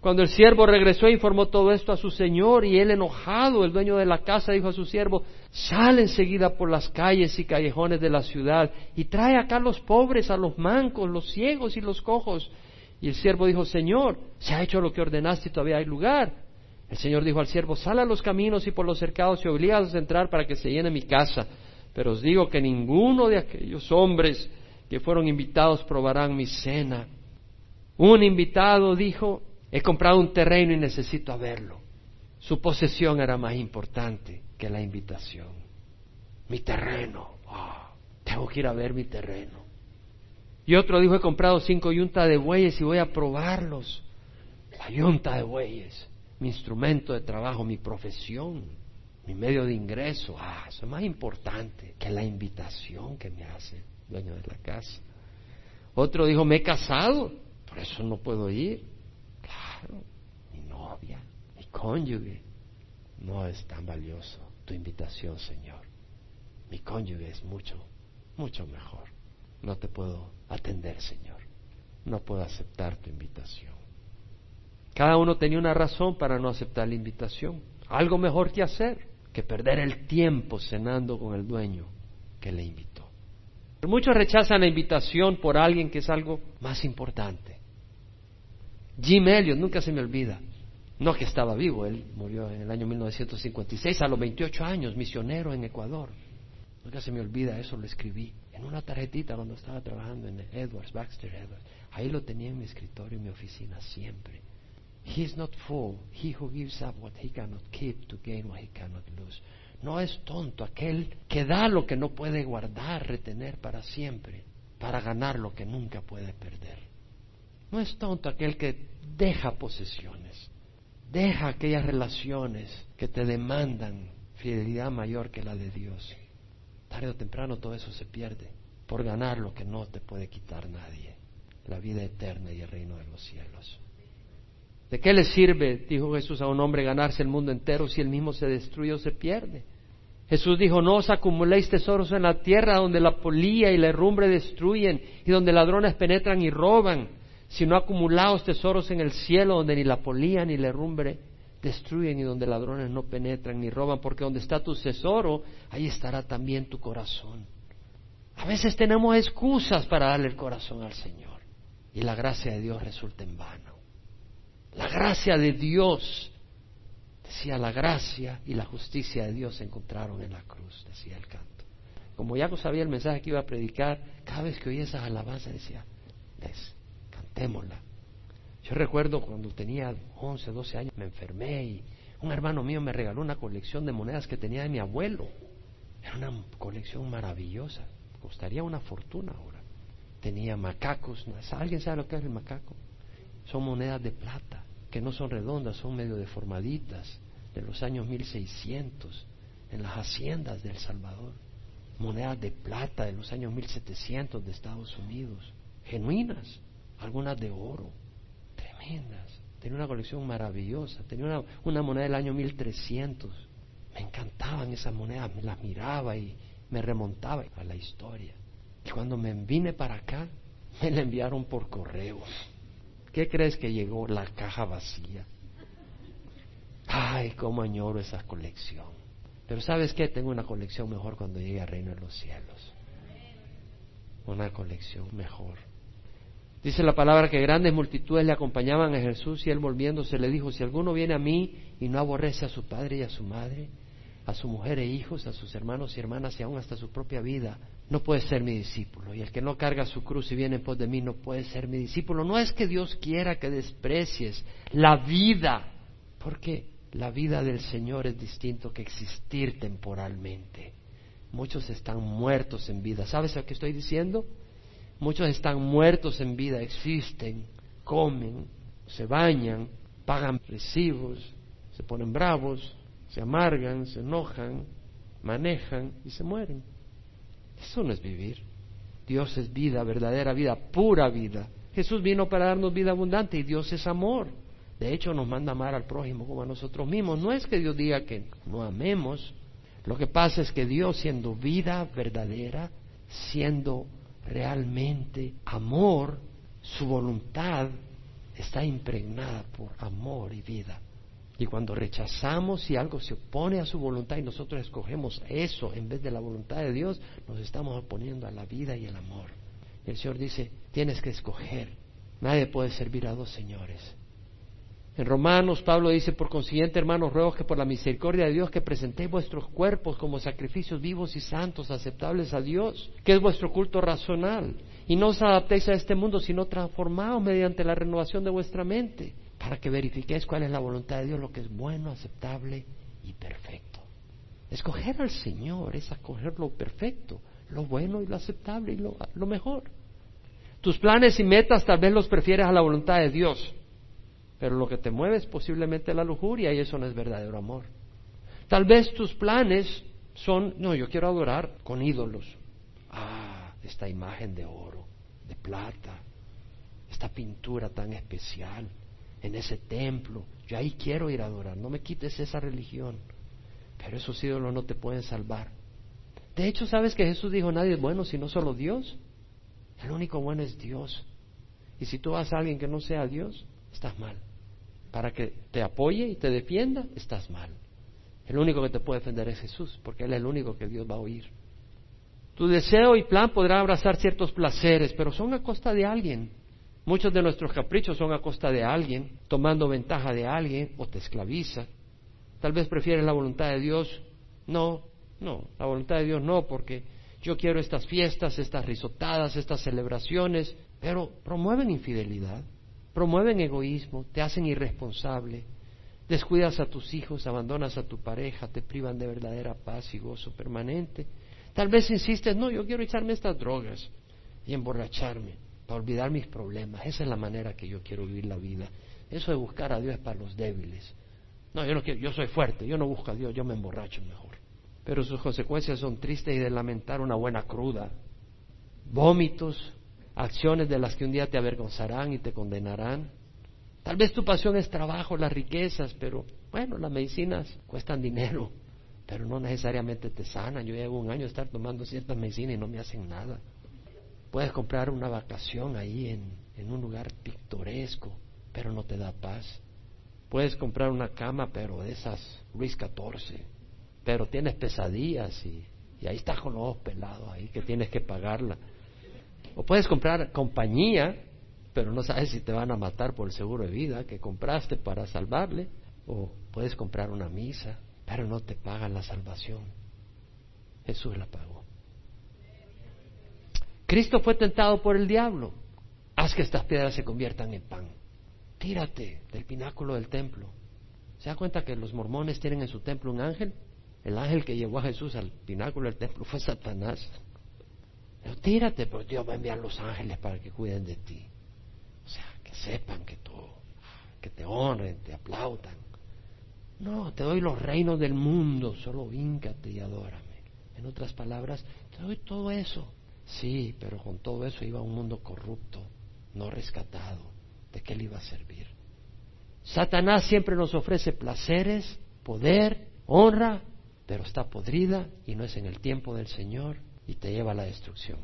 Cuando el siervo regresó informó todo esto a su señor y él enojado, el dueño de la casa, dijo a su siervo, sale enseguida por las calles y callejones de la ciudad y trae acá a los pobres, a los mancos, los ciegos y los cojos. Y el siervo dijo, Señor, se ha hecho lo que ordenaste y todavía hay lugar. El Señor dijo al siervo, sal a los caminos y por los cercados y obligados a entrar para que se llene mi casa. Pero os digo que ninguno de aquellos hombres que fueron invitados probarán mi cena. Un invitado dijo, He comprado un terreno y necesito verlo. Su posesión era más importante que la invitación. Mi terreno. Ah, tengo que ir a ver mi terreno. Y otro dijo, he comprado cinco yuntas de bueyes y voy a probarlos. La yunta de bueyes, mi instrumento de trabajo, mi profesión, mi medio de ingreso. Ah, eso es más importante que la invitación que me hace dueño de la casa. Otro dijo, me he casado, por eso no puedo ir mi novia, mi cónyuge, no es tan valioso tu invitación, Señor. Mi cónyuge es mucho, mucho mejor. No te puedo atender, Señor. No puedo aceptar tu invitación. Cada uno tenía una razón para no aceptar la invitación. Algo mejor que hacer que perder el tiempo cenando con el dueño que le invitó. muchos rechazan la invitación por alguien que es algo más importante. Jim Elliot, nunca se me olvida. No que estaba vivo, él murió en el año 1956, a los 28 años, misionero en Ecuador. Nunca se me olvida, eso lo escribí en una tarjetita cuando estaba trabajando en Edwards, Baxter Edwards. Ahí lo tenía en mi escritorio, en mi oficina, siempre. He is not full, he who gives up what he cannot keep to gain what he cannot lose. No es tonto aquel que da lo que no puede guardar, retener para siempre, para ganar lo que nunca puede perder. No es tonto aquel que deja posesiones, deja aquellas relaciones que te demandan fidelidad mayor que la de Dios. Tarde o temprano todo eso se pierde por ganar lo que no te puede quitar nadie, la vida eterna y el reino de los cielos. ¿De qué le sirve, dijo Jesús, a un hombre ganarse el mundo entero si él mismo se destruye o se pierde? Jesús dijo, no os acumuléis tesoros en la tierra donde la polilla y la herrumbre destruyen y donde ladrones penetran y roban, sino acumulados tesoros en el cielo donde ni la polía ni la herrumbre destruyen y donde ladrones no penetran ni roban, porque donde está tu tesoro, ahí estará también tu corazón. A veces tenemos excusas para darle el corazón al Señor y la gracia de Dios resulta en vano. La gracia de Dios, decía la gracia y la justicia de Dios se encontraron en la cruz, decía el canto. Como ya sabía el mensaje que iba a predicar, cada vez que oía esas alabanzas decía, ¿ves? Yo recuerdo cuando tenía 11, 12 años, me enfermé y un hermano mío me regaló una colección de monedas que tenía de mi abuelo. Era una colección maravillosa, costaría una fortuna ahora. Tenía macacos, ¿alguien sabe lo que es el macaco? Son monedas de plata, que no son redondas, son medio deformaditas, de los años 1600, en las haciendas de El Salvador. Monedas de plata de los años 1700 de Estados Unidos, genuinas algunas de oro, Tenía una colección maravillosa, tenía una, una moneda del año 1300. Me encantaban esas monedas, me las miraba y me remontaba a la historia. Y cuando me vine para acá, me la enviaron por correo. ¿Qué crees que llegó? La caja vacía. Ay, cómo añoro esa colección. Pero ¿sabes qué? Tengo una colección mejor cuando llegue al reino de los cielos. Una colección mejor. Dice la palabra que grandes multitudes le acompañaban a Jesús y él volviéndose le dijo, si alguno viene a mí y no aborrece a su padre y a su madre, a su mujer e hijos, a sus hermanos y hermanas y aún hasta su propia vida, no puede ser mi discípulo. Y el que no carga su cruz y viene en pos de mí no puede ser mi discípulo. No es que Dios quiera que desprecies la vida, porque la vida del Señor es distinto que existir temporalmente. Muchos están muertos en vida. ¿Sabes lo que estoy diciendo? Muchos están muertos en vida, existen, comen, se bañan, pagan recibos, se ponen bravos, se amargan, se enojan, manejan y se mueren. Eso no es vivir. Dios es vida, verdadera vida, pura vida. Jesús vino para darnos vida abundante y Dios es amor. De hecho, nos manda amar al prójimo como a nosotros mismos. No es que Dios diga que no amemos. Lo que pasa es que Dios, siendo vida verdadera, siendo realmente amor, su voluntad está impregnada por amor y vida. Y cuando rechazamos si algo se opone a su voluntad y nosotros escogemos eso en vez de la voluntad de Dios, nos estamos oponiendo a la vida y el amor. el Señor dice, tienes que escoger. Nadie puede servir a dos señores. En Romanos, Pablo dice, por consiguiente, hermanos, ruego que por la misericordia de Dios que presentéis vuestros cuerpos como sacrificios vivos y santos, aceptables a Dios, que es vuestro culto racional. Y no os adaptéis a este mundo, sino transformaos mediante la renovación de vuestra mente para que verifiquéis cuál es la voluntad de Dios, lo que es bueno, aceptable y perfecto. Escoger al Señor es escoger lo perfecto, lo bueno y lo aceptable y lo, lo mejor. Tus planes y metas tal vez los prefieres a la voluntad de Dios, pero lo que te mueve es posiblemente la lujuria y eso no es verdadero amor. Tal vez tus planes son, no, yo quiero adorar con ídolos. Ah, esta imagen de oro, de plata, esta pintura tan especial, en ese templo. Yo ahí quiero ir a adorar. No me quites esa religión. Pero esos ídolos no te pueden salvar. De hecho, ¿sabes que Jesús dijo nadie es bueno sino solo Dios? El único bueno es Dios. Y si tú vas a alguien que no sea Dios, estás mal. Para que te apoye y te defienda, estás mal. El único que te puede defender es Jesús, porque Él es el único que Dios va a oír. Tu deseo y plan podrá abrazar ciertos placeres, pero son a costa de alguien. Muchos de nuestros caprichos son a costa de alguien, tomando ventaja de alguien o te esclaviza. Tal vez prefieres la voluntad de Dios. No, no, la voluntad de Dios no, porque yo quiero estas fiestas, estas risotadas, estas celebraciones, pero promueven infidelidad, promueven egoísmo, te hacen irresponsable, descuidas a tus hijos, abandonas a tu pareja, te privan de verdadera paz y gozo permanente. Tal vez insistes, no, yo quiero echarme estas drogas y emborracharme para olvidar mis problemas. Esa es la manera que yo quiero vivir la vida. Eso de buscar a Dios es para los débiles. No, yo no quiero, yo soy fuerte, yo no busco a Dios, yo me emborracho mejor. Pero sus consecuencias son tristes y de lamentar una buena cruda. Vómitos, acciones de las que un día te avergonzarán y te condenarán. Tal vez tu pasión es trabajo, las riquezas, pero bueno, las medicinas cuestan dinero, pero no necesariamente te sanan. Yo llevo un año estar tomando ciertas medicinas y no me hacen nada. Puedes comprar una vacación ahí en, un lugar pictoresco, pero no te da paz. Puedes comprar una cama, pero de esas Luis XIV, pero tienes pesadillas y, y ahí estás con los ojos pelados, ahí que tienes que pagarla. O puedes comprar compañía, pero no sabes si te van a matar por el seguro de vida que compraste para salvarle. O puedes comprar una misa, pero no te pagan la salvación. Jesús la pagó. Cristo fue tentado por el diablo. Haz que estas piedras se conviertan en pan. Tírate del pináculo del templo. ¿Se da cuenta que los mormones tienen en su templo un ángel? El ángel que llevó a Jesús al pináculo del templo fue Satanás. Tírate, pero Dios va a enviar los ángeles para que cuiden de ti. O sea, que sepan que tú, que te honren, te aplaudan. No, te doy los reinos del mundo, solo híncate y adórame. En otras palabras, te doy todo eso. Sí, pero con todo eso iba a un mundo corrupto, no rescatado. ¿De qué le iba a servir? Satanás siempre nos ofrece placeres, poder, honra, pero está podrida y no es en el tiempo del Señor y te lleva a la destrucción.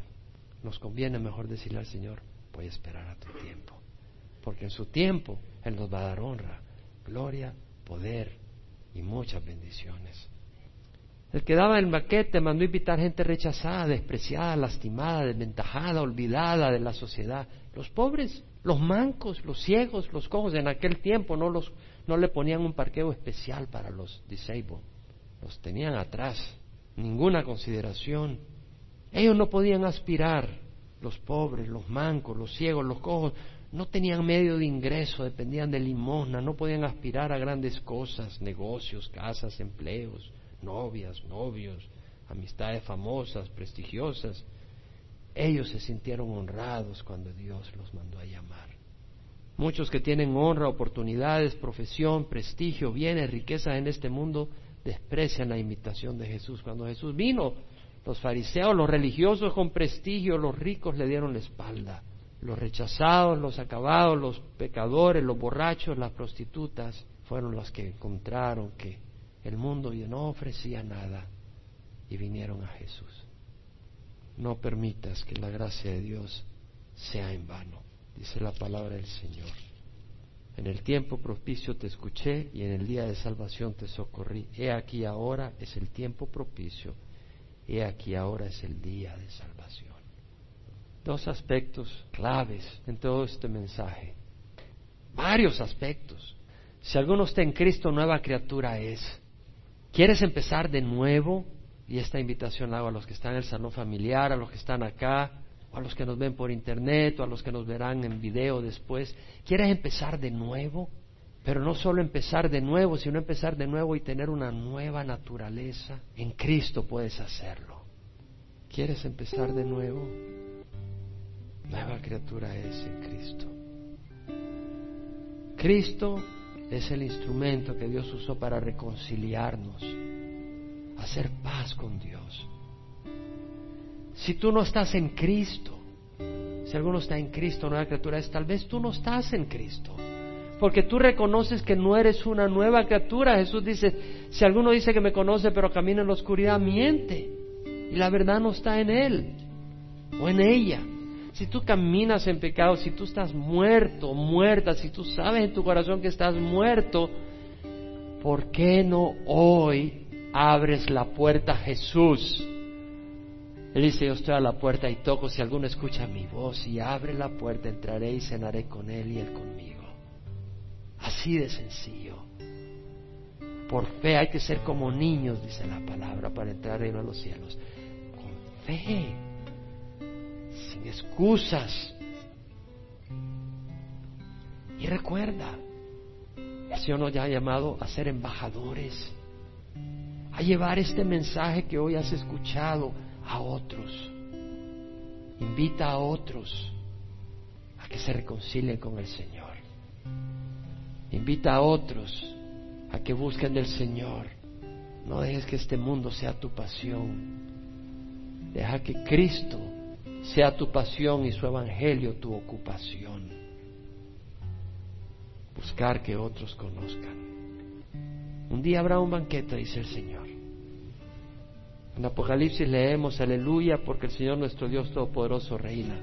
Nos conviene mejor decirle al Señor, voy a esperar a tu tiempo, porque en su tiempo Él nos va a dar honra, gloria, poder y muchas bendiciones. El que daba el maquete mandó invitar gente rechazada, despreciada, lastimada, desventajada, olvidada de la sociedad. Los pobres, los mancos, los ciegos, los cojos, en aquel tiempo no, los, no le ponían un parqueo especial para los disabled. Los tenían atrás, ninguna consideración. Ellos no podían aspirar, los pobres, los mancos, los ciegos, los cojos, no tenían medio de ingreso, dependían de limosna, no podían aspirar a grandes cosas, negocios, casas, empleos novias, novios, amistades famosas, prestigiosas, ellos se sintieron honrados cuando Dios los mandó a llamar. Muchos que tienen honra, oportunidades, profesión, prestigio, bienes, riquezas en este mundo, desprecian la imitación de Jesús. Cuando Jesús vino, Los fariseos, los religiosos con prestigio, los ricos le dieron la espalda. Los rechazados, los acabados, los pecadores, los borrachos, las prostitutas, fueron los que encontraron que el mundo no ofrecía nada y vinieron a Jesús. No permitas que la gracia de Dios sea en vano, dice la palabra del Señor. En el tiempo propicio te escuché y en el día de salvación te socorrí. He aquí ahora es el tiempo propicio. He aquí ahora es el día de salvación. Dos aspectos claves en todo este mensaje. Varios aspectos. Si alguno está en Cristo, nueva criatura es. ¿Quieres empezar de nuevo? Y esta invitación la hago a los que están en el salón familiar, a los que están acá, a los que nos ven por internet, o a los que nos verán en video después. ¿Quieres empezar de nuevo? Pero no solo empezar de nuevo, sino empezar de nuevo y tener una nueva naturaleza. En Cristo puedes hacerlo. ¿Quieres empezar de nuevo? Nueva criatura es en Cristo. Cristo es el instrumento que Dios usó para reconciliarnos, hacer paz con Dios. Si tú no estás en Cristo, si alguno está en Cristo, nueva criatura es, tal vez tú no estás en Cristo. Porque tú reconoces que no eres una nueva criatura. Jesús dice, si alguno dice que me conoce pero camina en la oscuridad, miente. Y la verdad no está en él o en ella. Si tú caminas en pecado, si tú estás muerto, muerta, si tú sabes en tu corazón que estás muerto, ¿por qué no hoy abres la puerta a Jesús? Él dice, yo estoy a la puerta y toco, si alguno escucha mi voz y abre la puerta, entraré y cenaré con él y él conmigo. Así de sencillo. Por fe hay que ser como niños, dice la palabra, para entrar en los cielos. Con fe, sin excusas. Y recuerda, el Señor nos ha llamado a ser embajadores, a llevar este mensaje que hoy has escuchado a otros. Invita a otros a que se reconcilien con el Señor. Invita a otros a que busquen del Señor. No dejes que este mundo sea tu pasión. Deja que Cristo sea tu pasión y su evangelio tu ocupación. Buscar que otros conozcan. Un día habrá un banquete, dice el Señor. En Apocalipsis leemos, aleluya, porque el Señor nuestro Dios Todopoderoso reina.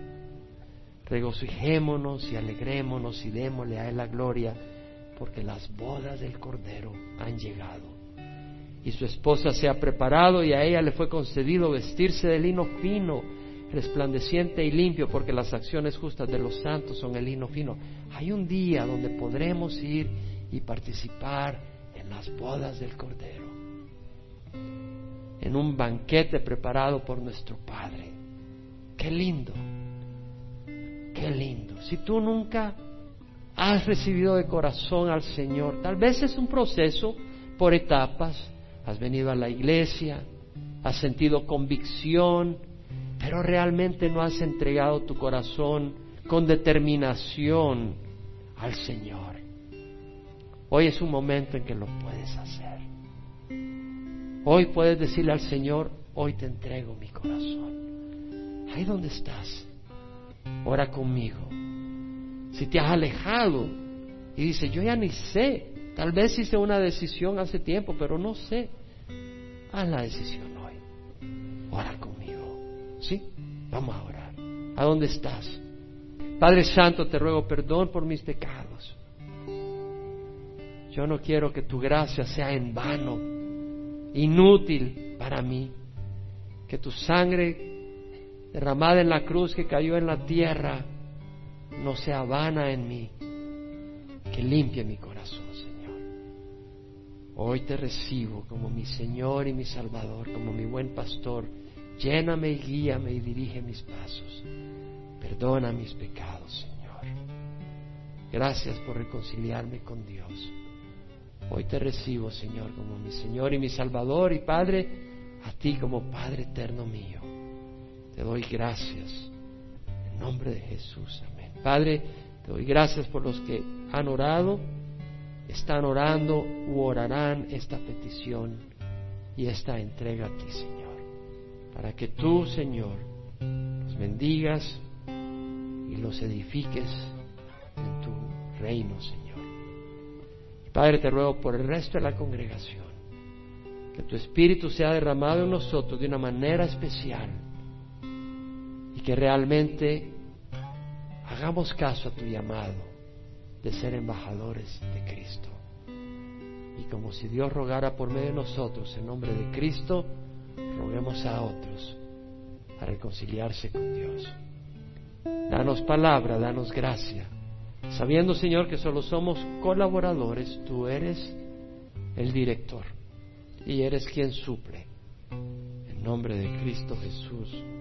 Regocijémonos y alegrémonos y démosle a Él la gloria, porque las bodas del Cordero han llegado. Y su esposa se ha preparado y a ella le fue concedido vestirse de lino fino, resplandeciente y limpio, porque las acciones justas de los santos son el lino fino. Hay un día donde podremos ir y participar en las bodas del Cordero en un banquete preparado por nuestro Padre. Qué lindo, qué lindo. Si tú nunca has recibido de corazón al Señor, tal vez es un proceso por etapas, has venido a la iglesia, has sentido convicción, pero realmente no has entregado tu corazón con determinación al Señor. Hoy es un momento en que lo puedes hacer. Hoy puedes decirle al Señor, hoy te entrego mi corazón. Ahí donde estás, ora conmigo. Si te has alejado y dices, yo ya ni sé, tal vez hice una decisión hace tiempo, pero no sé, haz la decisión hoy. Ora conmigo. ¿Sí? Vamos a orar. ¿A dónde estás? Padre Santo, te ruego perdón por mis pecados. Yo no quiero que tu gracia sea en vano inútil para mí. Que tu sangre derramada en la cruz que cayó en la tierra no sea vana en mí, que limpie mi corazón, Señor. Hoy te recibo como mi Señor y mi Salvador, como mi buen pastor. Lléname y guíame y dirige mis pasos. Perdona mis pecados, Señor. Gracias por reconciliarme con Dios. Hoy te recibo, Señor, como mi Señor y mi Salvador y Padre, a ti como Padre eterno mío. Te doy gracias. En nombre de Jesús. Amén. Padre, te doy gracias por los que han orado, están orando u orarán esta petición y esta entrega a ti, Señor. para que tú, Señor, los bendigas y los edifiques en tu reino, Señor. Padre, te ruego por el resto de la congregación, que tu Espíritu sea derramado en nosotros de una manera especial y que realmente hagamos caso a tu llamado de ser embajadores de Cristo. Y como si Dios rogara por medio de nosotros en nombre de Cristo, roguemos a otros a reconciliarse con Dios. Danos palabra, danos gracia, sabiendo Señor que solo somos colaboradores, tú eres el director y eres quien suple. En nombre de Cristo Jesús.